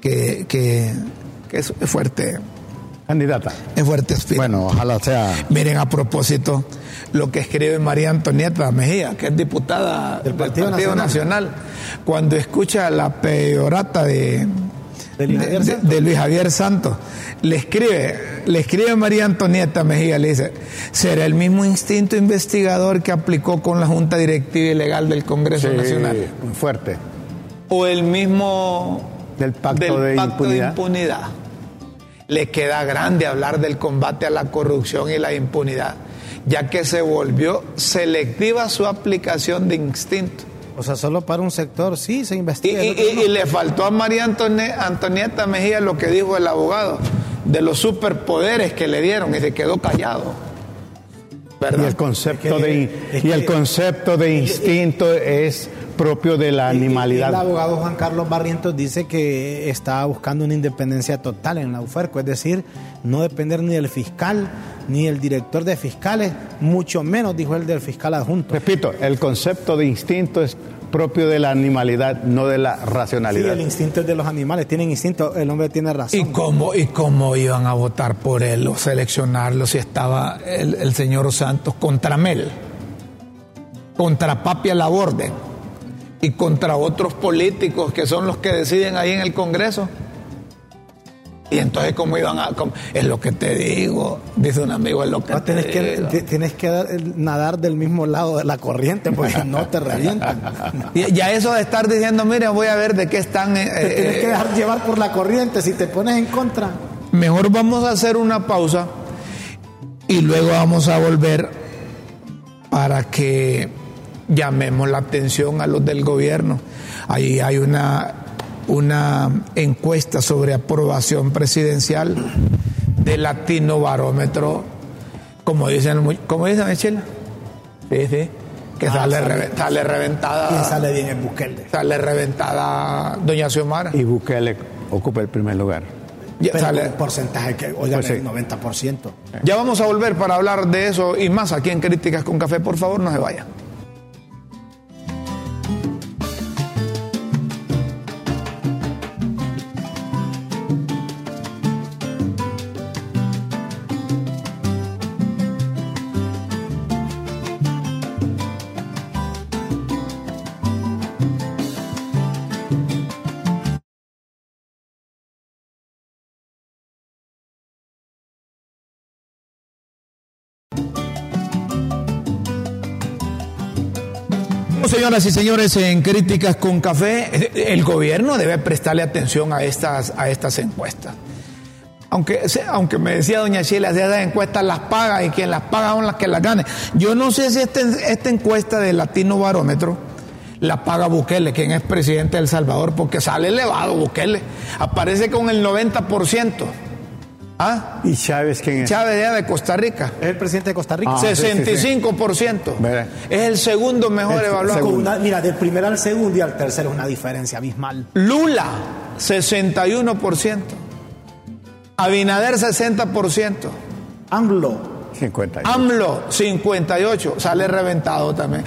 que, que, que es fuerte, Candidata. es fuerte espíritu. Bueno, ojalá sea. Miren, a propósito, lo que escribe María Antonieta Mejía, que es diputada del Partido, Nacional. cuando escucha la peorata de, De Luis Javier Santos. de Luis Javier Santos, le escribe, le escribe María Antonieta Mejía, le dice, será el mismo instinto investigador que aplicó con la Junta Directiva y Legal del Congreso Sí, Nacional, muy fuerte. o el mismo Del pacto del de pacto impunidad. impunidad. Le queda grande hablar del combate a la corrupción y la impunidad, ya que se volvió selectiva su aplicación de instinto. O sea, solo para un sector, sí, se investiga. y- el otro y- no. y le faltó a María Antonieta Mejía lo que dijo el abogado, de los superpoderes que le dieron y se quedó callado. Y el concepto Es que- de es y el concepto de instinto es propio de la Y- y- y animalidad. El abogado Juan Carlos Barrientos dice que está buscando una independencia total en la UFERCO, es decir, no depender ni del fiscal ni del director de fiscales, mucho menos, dijo él, del fiscal adjunto. Repito, el concepto de instinto es propio de la animalidad, no de la Sí, racionalidad. el instinto es de los animales, tienen instinto, el hombre tiene razón. ¿Y cómo, ¿Y cómo iban a votar por él o seleccionarlo si estaba el, el señor Santos contra Mel, contra Papia Laborde y contra otros políticos que son los que deciden ahí en el Congreso? Y entonces, ¿cómo iban a.? cómo- es lo que te digo, dice un amigo, es lo que No, te tenés, que, digo. tienes que dar- nadar del mismo lado de la corriente porque no te revientan. Y ya eso de estar diciendo, mira, voy a ver de qué están. eh, Te tienes eh, que dejar llevar por la corriente. Si te pones en contra, Mejor vamos a hacer una pausa y luego vamos a volver para que llamemos la atención a los del gobierno. Ahí hay una, una encuesta sobre aprobación presidencial de Latino Barómetro, como dicen, como dicen, Chela. Sí, sí, que Ah, sale, sale. reve- sale reventada. ¿quién sale bien en Bukele? Sale reventada Doña Xiomara. Y Bukele ocupa el primer lugar. Ya, Pero sale- con un porcentaje que, oigan, Pues sí. el 90%. Ya vamos a volver para hablar de eso y más aquí en Críticas con Café. Por favor, no se vaya. Señoras y señores, en Críticas con Café, el gobierno debe prestarle atención a estas, a estas encuestas. Aunque, aunque me decía doña hacía esas encuestas las paga y quien las paga son las que las gane. Yo no sé si esta, esta encuesta de Latino Barómetro la paga Bukele, quien es presidente de El Salvador, porque sale elevado Bukele. Aparece con el 90%. ¿Ah? ¿Y Chávez quién es? Chávez de Costa Rica. Es el presidente de Costa Rica. 65%. Ah, es el segundo mejor evaluado. mira, del primero al segundo y al tercero es una diferencia abismal. Lula, 61%. Abinader, 60%. AMLO, 58. AMLO, 58, sale reventado también.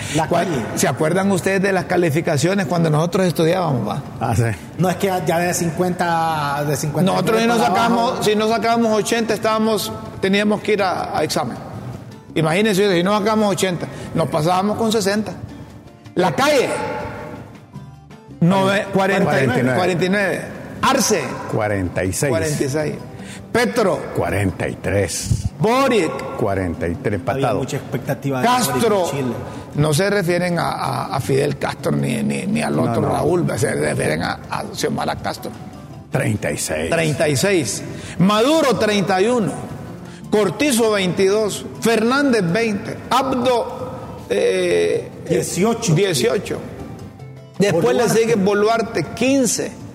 ¿Se acuerdan ustedes de las calificaciones cuando nosotros estudiábamos? Va? Ah, sí. No es que ya de 50, de 50 Nosotros si no, sacamos, si no sacábamos 80, estábamos, teníamos que ir a, examen. Imagínense, si no sacamos 80, nos pasábamos con 60. La calle, 49, 49. Arce, 46. 46. Petro. 43. Boric. 43 empatado. Había mucha expectativa de Castro. No se refieren a, Fidel Castro ni, ni, al otro Raúl, se refieren a, a Xiomara Castro. 36. 36. Maduro 31. Cortizo 22. Fernández 20. Abdo 18. 18. Después le sigue Boluarte 15.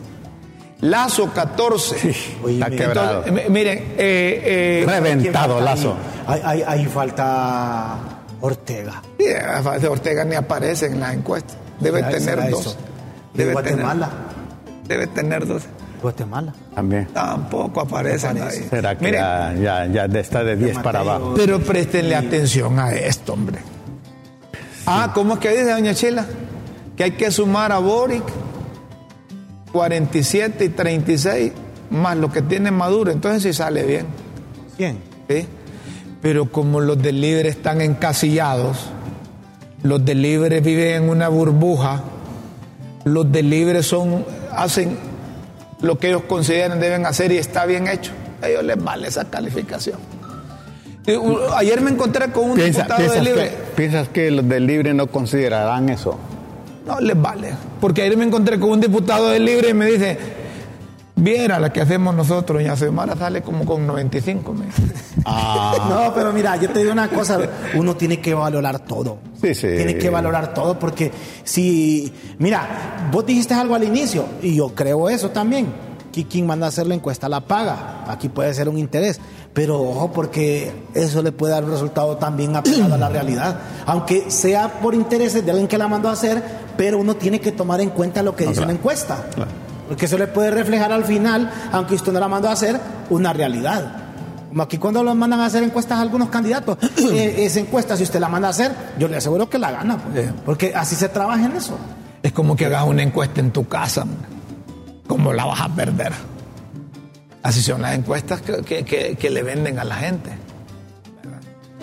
Lazo 14. está quebrado. miren, eh, eh, reventado Lazo. Ahí, falta Ortega. Ortega ni aparece en las encuestas. Debe tener dos. Debe Guatemala. debe tener dos. Guatemala. También. Tampoco aparece ahí. ¿Será que ya, ya, está de 10 para abajo? Pero préstenle atención a esto, hombre. Ah, ¿cómo es que dice doña Chila? Que hay que sumar a Boric 47 y 36 más lo que tiene Maduro, entonces sí sale bien. Bien. ¿Sí? Pero como los del libre están encasillados, los del libre viven en una burbuja, los del libre son, hacen lo que ellos consideran deben hacer y está bien hecho. A ellos les vale esa calificación. Ayer me encontré con un diputado del libre. ¿Piensas que los del libre no considerarán eso? No les vale. Porque ayer me encontré con un diputado del Libre y me dice, viera la que hacemos nosotros, doña Semana sale como con 95. Ah. no, pero mira, yo te digo una cosa, uno tiene que valorar todo. Sí, sí. Tiene que valorar todo porque si, mira, vos dijiste algo al inicio y yo creo eso también. Que quien manda a hacer la encuesta la paga. Aquí puede ser un interés. Pero ojo, porque eso le puede dar un resultado también apegado a la realidad. Aunque sea por intereses de alguien que la mandó a hacer, pero uno tiene que tomar en cuenta lo que dice la encuesta. Porque eso le puede reflejar al final, aunque usted no la mandó a hacer, una realidad. Como aquí cuando lo mandan a hacer encuestas a algunos candidatos, eh, esa encuesta, si usted la manda a hacer, yo le aseguro que la gana, pues. porque así se trabaja en eso. Es como que hagas una encuesta en tu casa, ¿cómo la vas a perder? Así son las encuestas que, le venden a la gente.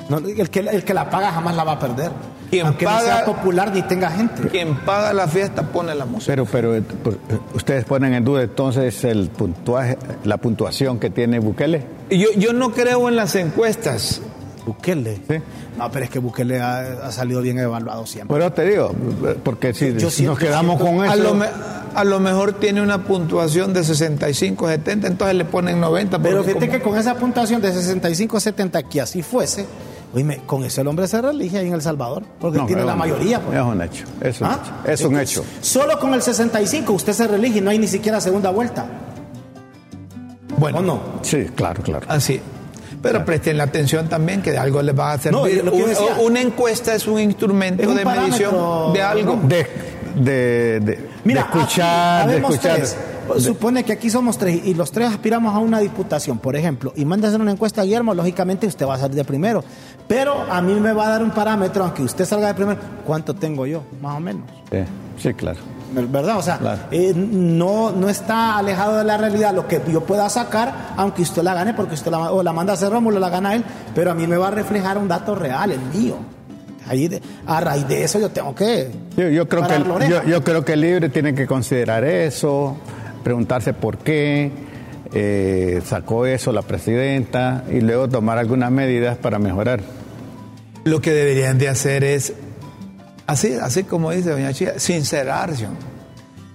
el, que, el que la paga jamás la va a perder. Quien Aunque paga, no sea popular ni tenga gente. Quien paga la fiesta pone la música. Pero, pero eh, pues, eh, ustedes ponen en duda entonces el puntuaje, la puntuación que tiene Bukele. Yo, yo no creo en las encuestas. Bukele. ¿Sí? No, pero es que Bukele ha, salido bien evaluado siempre. Pero te digo, porque si nos quedamos con eso. A lo, mejor tiene una puntuación de 65, 70, entonces le ponen 90. Pero fíjate que con esa puntuación de 65, 70, que así fuese Oye, con eso el hombre se relige ahí en El Salvador, porque tiene la mayoría. Pues. Es un hecho, es un ¿Ah? hecho. Es un hecho. Solo con el 65 usted se relige y no hay ni siquiera segunda vuelta. Bueno, ¿O no? Sí, claro, claro. Así. Pero presten la atención también que de algo les va a servir. una encuesta es un instrumento de medición de algo. De, de, de, Mira, escuchar, de escuchar. Supone que aquí somos tres y los tres aspiramos a una diputación, por ejemplo, y manda a hacer una encuesta a Guillermo, lógicamente usted va a salir de primero. Pero a mí me va a dar un parámetro, aunque usted salga de primero, ¿cuánto tengo yo? Más o menos. Sí, claro. ¿Verdad? O sea, eh, no, no está alejado de la realidad lo que yo pueda sacar, aunque usted la gane, porque usted la, o la manda a hacer Rómulo, la gana él, pero a mí me va a reflejar un dato real, el mío. Ahí a raíz de eso yo tengo que... Yo, creo que yo, yo, creo que el libre tiene que considerar eso, preguntarse por qué eh, sacó eso la presidenta y luego tomar algunas medidas para mejorar. Lo que deberían de hacer es, así, así como dice doña Chía, sincerarse,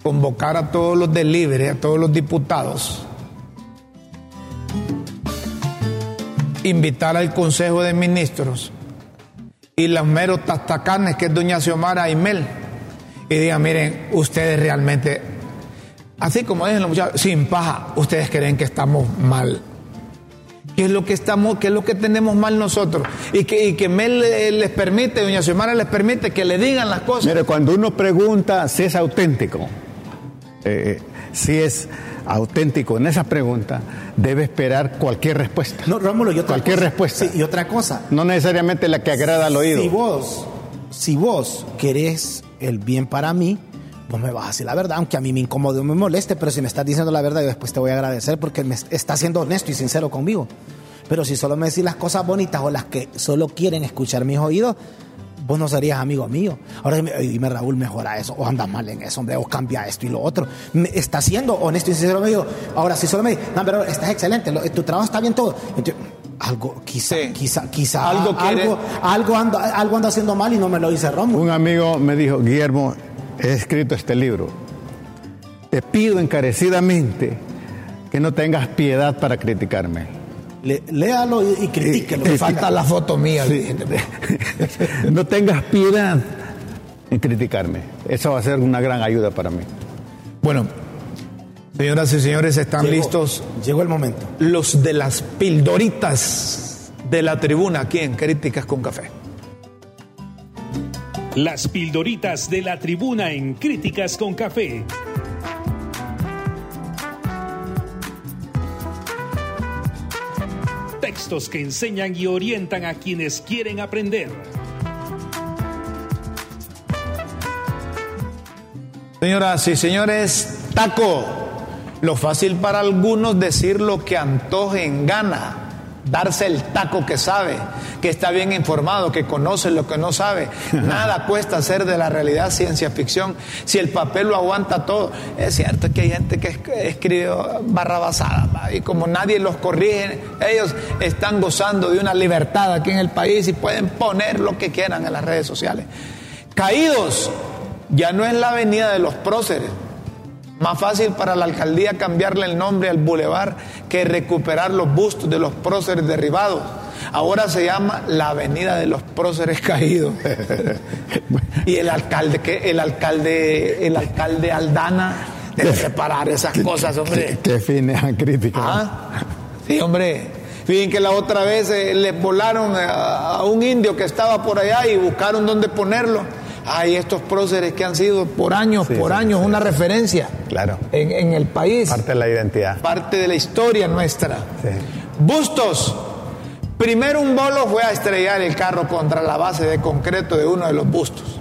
convocar a todos los del libre, a todos los diputados. Invitar al Consejo de Ministros y los meros tastacanes que es doña Xiomara Aimel y digan, miren, ustedes realmente, así como dicen los muchachos, sin paja, ustedes creen que estamos mal. ¿Qué es lo que estamos, qué es lo que tenemos mal nosotros? Y que, y que Mel les permite, doña Xiomara les permite que le digan las cosas. Mire, cuando uno pregunta si es auténtico, eh, si es auténtico en esa pregunta, debe esperar cualquier respuesta. No, Rómulo, y otra Cualquier cosa. respuesta. Sí, y otra cosa. No necesariamente la que agrada al oído. Si vos, si vos querés el bien para mí, vos me vas a decir la verdad, aunque a mí me incomode o me moleste, pero si me estás diciendo la verdad, yo después te voy a agradecer porque me estás siendo honesto y sincero conmigo. Pero si solo me decís las cosas bonitas o las que solo quieren escuchar mis oídos, vos no serías amigo mío. Ahora dime, Raúl, mejora eso, o anda mal en eso, hombre, o cambia esto y lo otro. Me está siendo honesto y sincero conmigo. Ahora, si solo me dices, no, pero estás excelente, tu trabajo está bien todo. Entonces, algo, quizá, Sí. quizá, quizá, Algo algo, quiere- algo, algo ando, algo ando haciendo mal y no me lo dice Rómulo. Un amigo me dijo, Guillermo, he escrito este libro. Te pido encarecidamente que no tengas piedad para criticarme. Le- léalo y, y critíquelo. Me falta la foto mía. no tengas piedad en criticarme. Eso va a ser una gran ayuda para mí. Bueno, señoras y señores, están Llegó- listos Llegó el momento. los de las pildoritas de la tribuna aquí en Críticas con Café. Las pildoritas de la tribuna en Críticas con Café. Textos que enseñan y orientan a quienes quieren aprender. Señoras y señores, taco. Lo fácil para algunos decir lo que antoje en gana. Darse el taco que sabe, que está bien informado, que conoce lo que no sabe. Nada cuesta hacer de la realidad ciencia ficción si el papel lo aguanta todo. Es cierto que hay gente que esc- escribe barrabasada ¿va? y como nadie los corrige, ellos están gozando de una libertad aquí en el país y pueden poner lo que quieran en las redes sociales. Caídos, ya no es la avenida de los próceres. Más fácil para la alcaldía cambiarle el nombre al bulevar que recuperar los bustos de los próceres derribados. Ahora se llama la avenida de los próceres caídos. y el alcalde, que el alcalde, el alcalde Aldana debe reparar esas cosas, hombre. Qué fines han. Ah, sí, hombre. Fíjense que la otra vez eh, le volaron a, a un indio que estaba por allá y buscaron dónde ponerlo. Hay estos próceres que han sido por años, Sí, por sí, años, una referencia Claro. en, en el país, Parte de la identidad. parte de la historia nuestra. Bustos. Primero un bolo fue a estrellar el carro contra la base de concreto de uno de los bustos.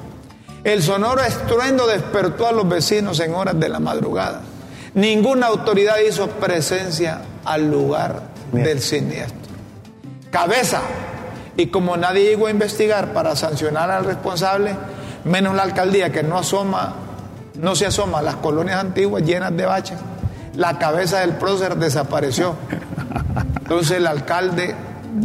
El sonoro estruendo despertó a los vecinos en horas de la madrugada. Ninguna autoridad hizo presencia al lugar Bien. del siniestro. Cabeza. Y como nadie llegó a investigar para sancionar al responsable, menos la alcaldía que no asoma, no se asoma a las colonias antiguas llenas de baches, la cabeza del prócer desapareció. Entonces el alcalde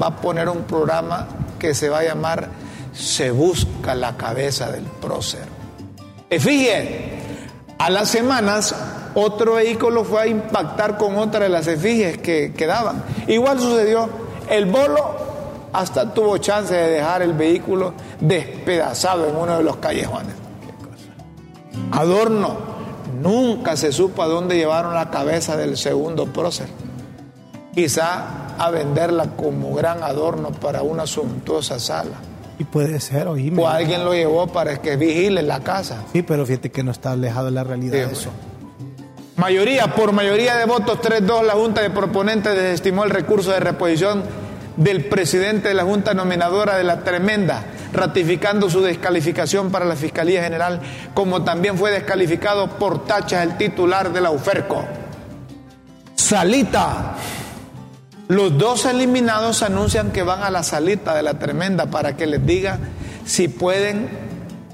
va a poner un programa que se va a llamar Se busca la cabeza del prócer. Efigie. A las semanas, otro vehículo fue a impactar con otra de las efigies que quedaban. Igual sucedió. El bolo hasta tuvo chance de dejar el vehículo despedazado en uno de los callejones. Adorno. Nunca se supo a dónde llevaron la cabeza del segundo prócer. Quizá a venderla como gran adorno para una suntuosa sala. Y puede ser, oíme. O alguien lo llevó para que vigile la casa. Sí, pero fíjate que no está alejado de la realidad Sí, de hombre. eso. Mayoría, por mayoría de votos 3-2, la Junta de Proponentes desestimó el recurso de reposición del presidente de la Junta Nominadora de la Tremenda, ratificando su descalificación para la Fiscalía General, como también fue descalificado por tachas el titular de la UFERCO. Salita. Los dos eliminados anuncian que van a la salita de la Tremenda para que les diga si pueden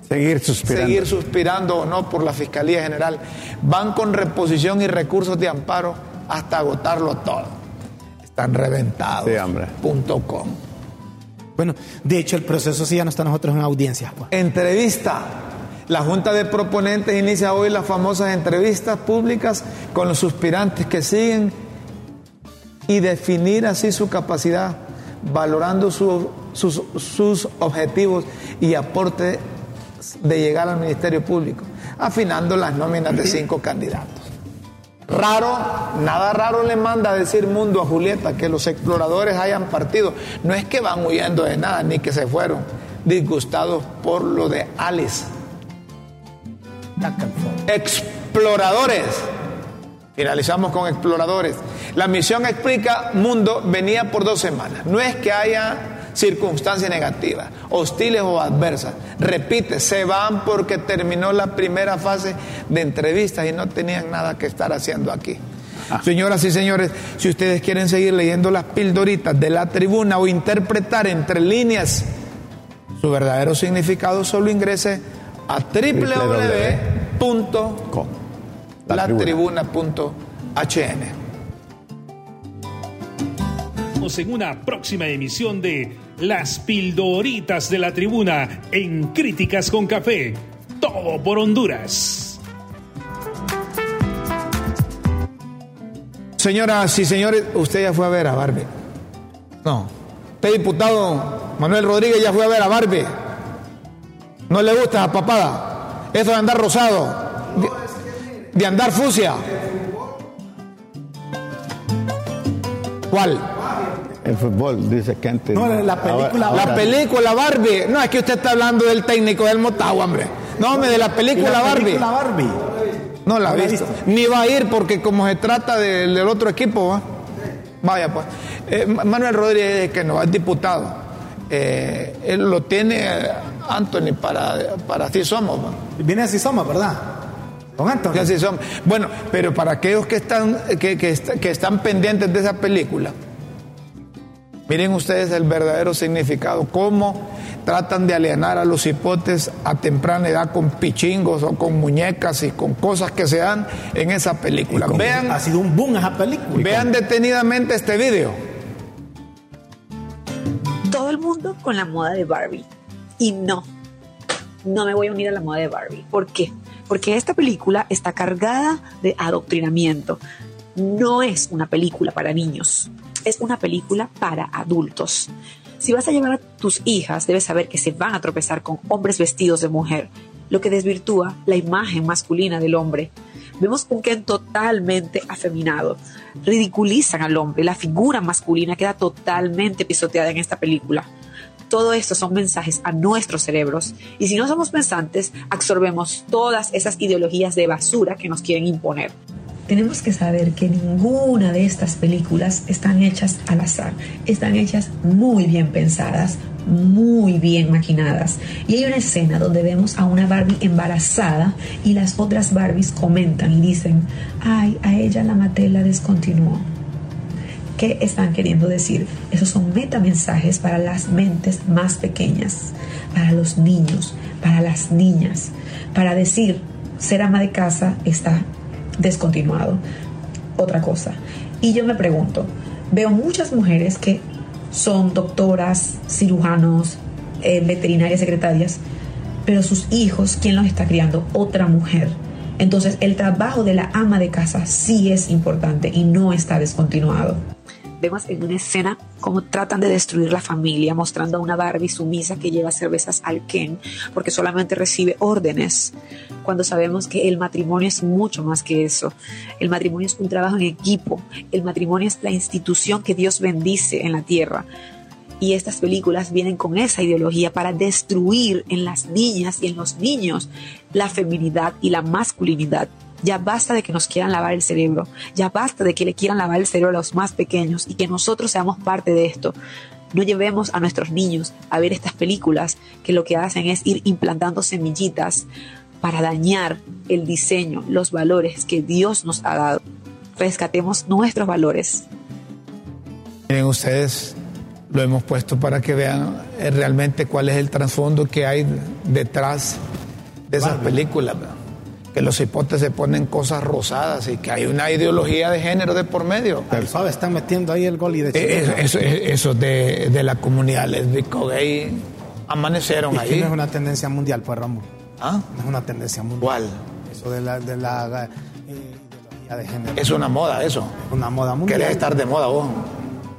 Seguir suspirando. seguir suspirando o no por la Fiscalía General. Van con reposición y recursos de amparo hasta agotarlo todo. Están reventados. Sí, hombre. Punto com. Bueno, de hecho, el proceso sí ya no está nosotros en audiencia. pues. Entrevista. La Junta de Proponentes inicia hoy las famosas entrevistas públicas con los suspirantes que siguen y definir así su capacidad valorando su- sus, sus objetivos y aporte de llegar al Ministerio Público, afinando las nóminas de cinco candidatos. Raro, nada raro le manda a decir Mundo a Julieta que los exploradores hayan partido. No es que van huyendo de nada, ni que se fueron disgustados por lo de Alice. Exploradores. Finalizamos con exploradores. La misión explica Mundo venía por dos semanas. No es que haya circunstancias negativas, hostiles o adversas. Repite, se van porque terminó la primera fase de entrevistas y no tenían nada que estar haciendo aquí. Señoras y señores, si ustedes quieren seguir leyendo las pildoritas de la tribuna o interpretar entre líneas su verdadero significado, solo ingrese a www.latribuna.hn. Estamos en una próxima emisión de Las Pildoritas de la Tribuna en Críticas con Café. Todo por Honduras. Señoras y señores, usted ya fue a ver a Barbie. No. Usted, diputado Manuel Rodríguez, ya fue a ver a Barbie. No le gusta la papada. Eso de andar rosado. De, de andar fucsia. ¿Cuál? El fútbol, dice que antes. No, la película- La película Barbie. No, es que usted está hablando del técnico del Motagua, hombre. No, hombre, de la película ¿Y la Barbie. película Barbie. No la ¿No ha visto. visto? Ni va a ir porque como se trata del, del otro equipo, ¿va? vaya pues. Eh, Ma- Manuel Rodríguez, que no es diputado, eh, él lo tiene eh, Anthony para, para así somos. Viene así somos, ¿verdad? Don Antonio. Que así somos. Bueno, pero para aquellos que están, que, que que están pendientes de esa película, miren ustedes el verdadero significado, cómo tratan de alienar a los hipotes a temprana edad con pichingos o con muñecas y con cosas que se dan en esa película. Con- Vean, Ha sido un boom esa película. vean detenidamente este video. todo el mundo con la moda de Barbie. Y no, no me voy a unir a la moda de Barbie. ¿Por qué? Porque esta película está cargada de adoctrinamiento. No es una película para niños, es una película para adultos. Si vas a llevar a tus hijas, debes saber que se van a tropezar con hombres vestidos de mujer, lo que desvirtúa la imagen masculina del hombre. Vemos un Ken totalmente afeminado. Ridiculizan al hombre. La figura masculina queda totalmente pisoteada en esta película. Todo esto son mensajes a nuestros cerebros y si no somos pensantes, absorbemos todas esas ideologías de basura que nos quieren imponer. Tenemos que saber que ninguna de estas películas están hechas al azar, están hechas muy bien pensadas, muy bien maquinadas. Y hay una escena donde vemos a una Barbie embarazada y las otras Barbies comentan y dicen, ay, a ella la maté la descontinuó. ¿Qué están queriendo decir? Esos son metamensajes para las mentes más pequeñas, para los niños, para las niñas, para decir, ser ama de casa está descontinuado. Otra cosa. Y yo me pregunto, veo muchas mujeres que son doctoras, cirujanos, eh, veterinarias, secretarias, pero sus hijos, ¿quién los está criando? Otra mujer. Entonces el trabajo de la ama de casa sí es importante y no está descontinuado. En una escena cómo tratan de destruir la familia, mostrando a una Barbie sumisa que lleva cervezas al Ken porque solamente recibe órdenes, cuando sabemos que el matrimonio es mucho más que eso. El matrimonio es un trabajo en equipo, el matrimonio es la institución que Dios bendice en la tierra. Y estas películas vienen con esa ideología para destruir en las niñas y en los niños la feminidad y la masculinidad. Ya basta de que nos quieran lavar el cerebro, ya basta de que le quieran lavar el cerebro a los más pequeños y que nosotros seamos parte de esto. No llevemos a nuestros niños a ver estas películas que lo que hacen es ir implantando semillitas para dañar el diseño, los valores que Dios nos ha dado. Rescatemos nuestros valores. Miren ustedes, lo hemos puesto para que vean eh, realmente cuál es el trasfondo que hay detrás de esas películas. Que los hipotes se ponen cosas rosadas y que hay una ideología de género de por medio. Al suave están metiendo ahí el gol y de Eh. Eso, eso- eso de, de la comunidad lésbico gay amanecieron Y ahí. no es una tendencia mundial, pues, Ramón. ¿Ah? No es una tendencia mundial. ¿Cuál? Eso de la, de la eh, ideología de género. Es una moda eso. una moda mundial. Querés estar de moda vos.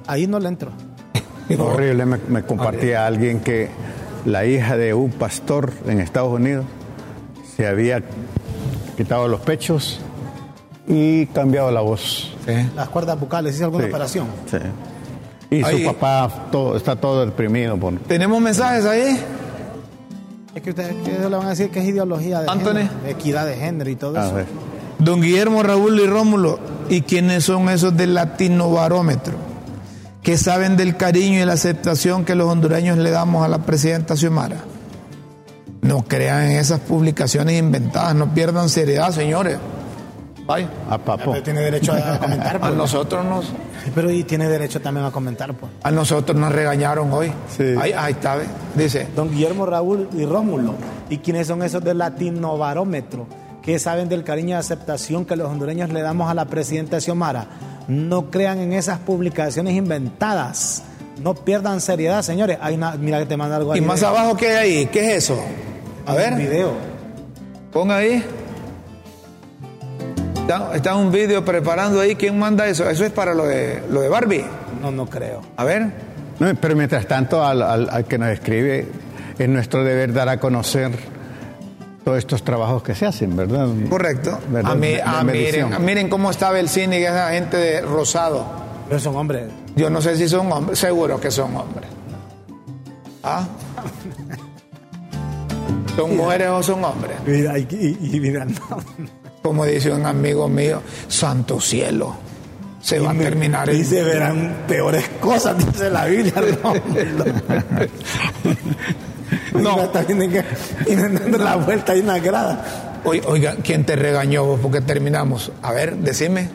Ahí no le entro. Horrible, me, me compartía alguien que la hija de un pastor en Estados Unidos se había quitado los pechos y cambiado la voz. Las cuerdas vocales, ¿hice alguna Sí, operación? sí. Y Ahí- su papá todo- está todo deprimido. Por... ¿Tenemos mensajes ahí? Es que ustedes que le van a decir que es ideología de Anthony. género, equidad de género y todo A eso. ver. Don Guillermo, Raúl y Rómulo, ¿y quiénes son esos del Latino Barómetro? Que saben del cariño y la aceptación que los hondureños le damos a la presidenta Xiomara. No crean en esas publicaciones inventadas, no pierdan seriedad, señores. Vaya. A papo. Pero tiene derecho a comentar. A pues. nosotros nos, Sí, Pero y tiene derecho también a comentar. Pues. a nosotros nos regañaron hoy. Sí. Ahí, ahí está, dice. Don Guillermo Raúl y Rómulo. ¿Y quiénes son esos del Latino Barómetro? Que saben del cariño y aceptación que los hondureños le damos a la presidenta Xiomara. No crean en esas publicaciones inventadas. No pierdan seriedad, señores. Hay una, mira que te manda algo Y ahí más de- abajo, ¿qué hay ahí? ¿Qué es eso? A un ver, video. ponga ahí. Está, está un vídeo preparando ahí. ¿Quién manda eso? Eso es para lo de, lo de Barbie. No, no creo. A ver. No, pero mientras tanto, al, al- al que nos escribe, es nuestro deber dar a conocer todos estos trabajos que se hacen, ¿verdad? Correcto. ¿Verdad? A mí- miren cómo estaba el cine y esa gente de rosado. Pero son hombres. Yo no sé si son hombres, seguro que son hombres. ¿Ah? ¿Son mujeres o son hombres? Y, y- y mira, no. Como dice un amigo mío, santo cielo. Se va a terminar Y se verán peores cosas, dice la Biblia. No. No. Dando la vuelta y una grada. Oiga, ¿quién te regañó vos? Porque terminamos. A ver, decime.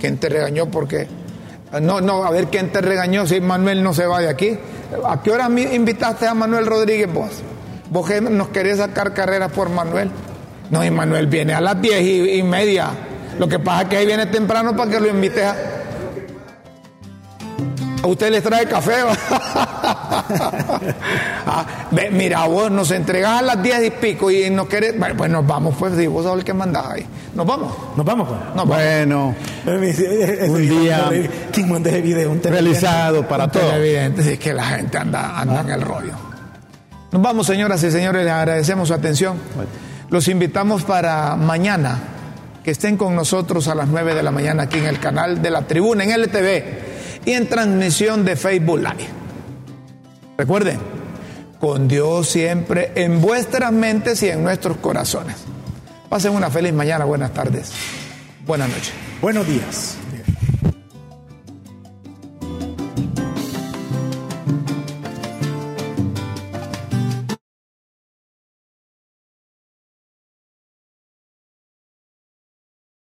¿Quién te regañó? Porque. No, no, a ver quién te regañó si Manuel no se va de aquí. ¿A qué hora invitaste a Manuel Rodríguez vos? ¿Vos que nos querés sacar carreras por Manuel? No, y Manuel viene a las diez y, y media. Lo que pasa es que ahí viene temprano para que lo invites a. ¿A usted les trae café? Ah, ve, mira, vos nos entregás a las 10 y pico y nos querés. Bueno, pues nos vamos, pues, si vos sabés el que mandás ahí. Nos vamos. Nos vamos, pues. Nos. Bueno, Un día ¿Quién manda ese video? Un realizado para todos. televidente, si es que la gente anda, anda en el rollo. Nos vamos, señoras y señores, les agradecemos su atención. Los invitamos para mañana, que estén con nosotros a las 9 de la mañana aquí en el canal de la Tribuna, en LTV y en transmisión de Facebook Live. Recuerden, con Dios siempre en vuestras mentes y en nuestros corazones. Pasen una feliz mañana, buenas tardes, buenas noches. Buenos días.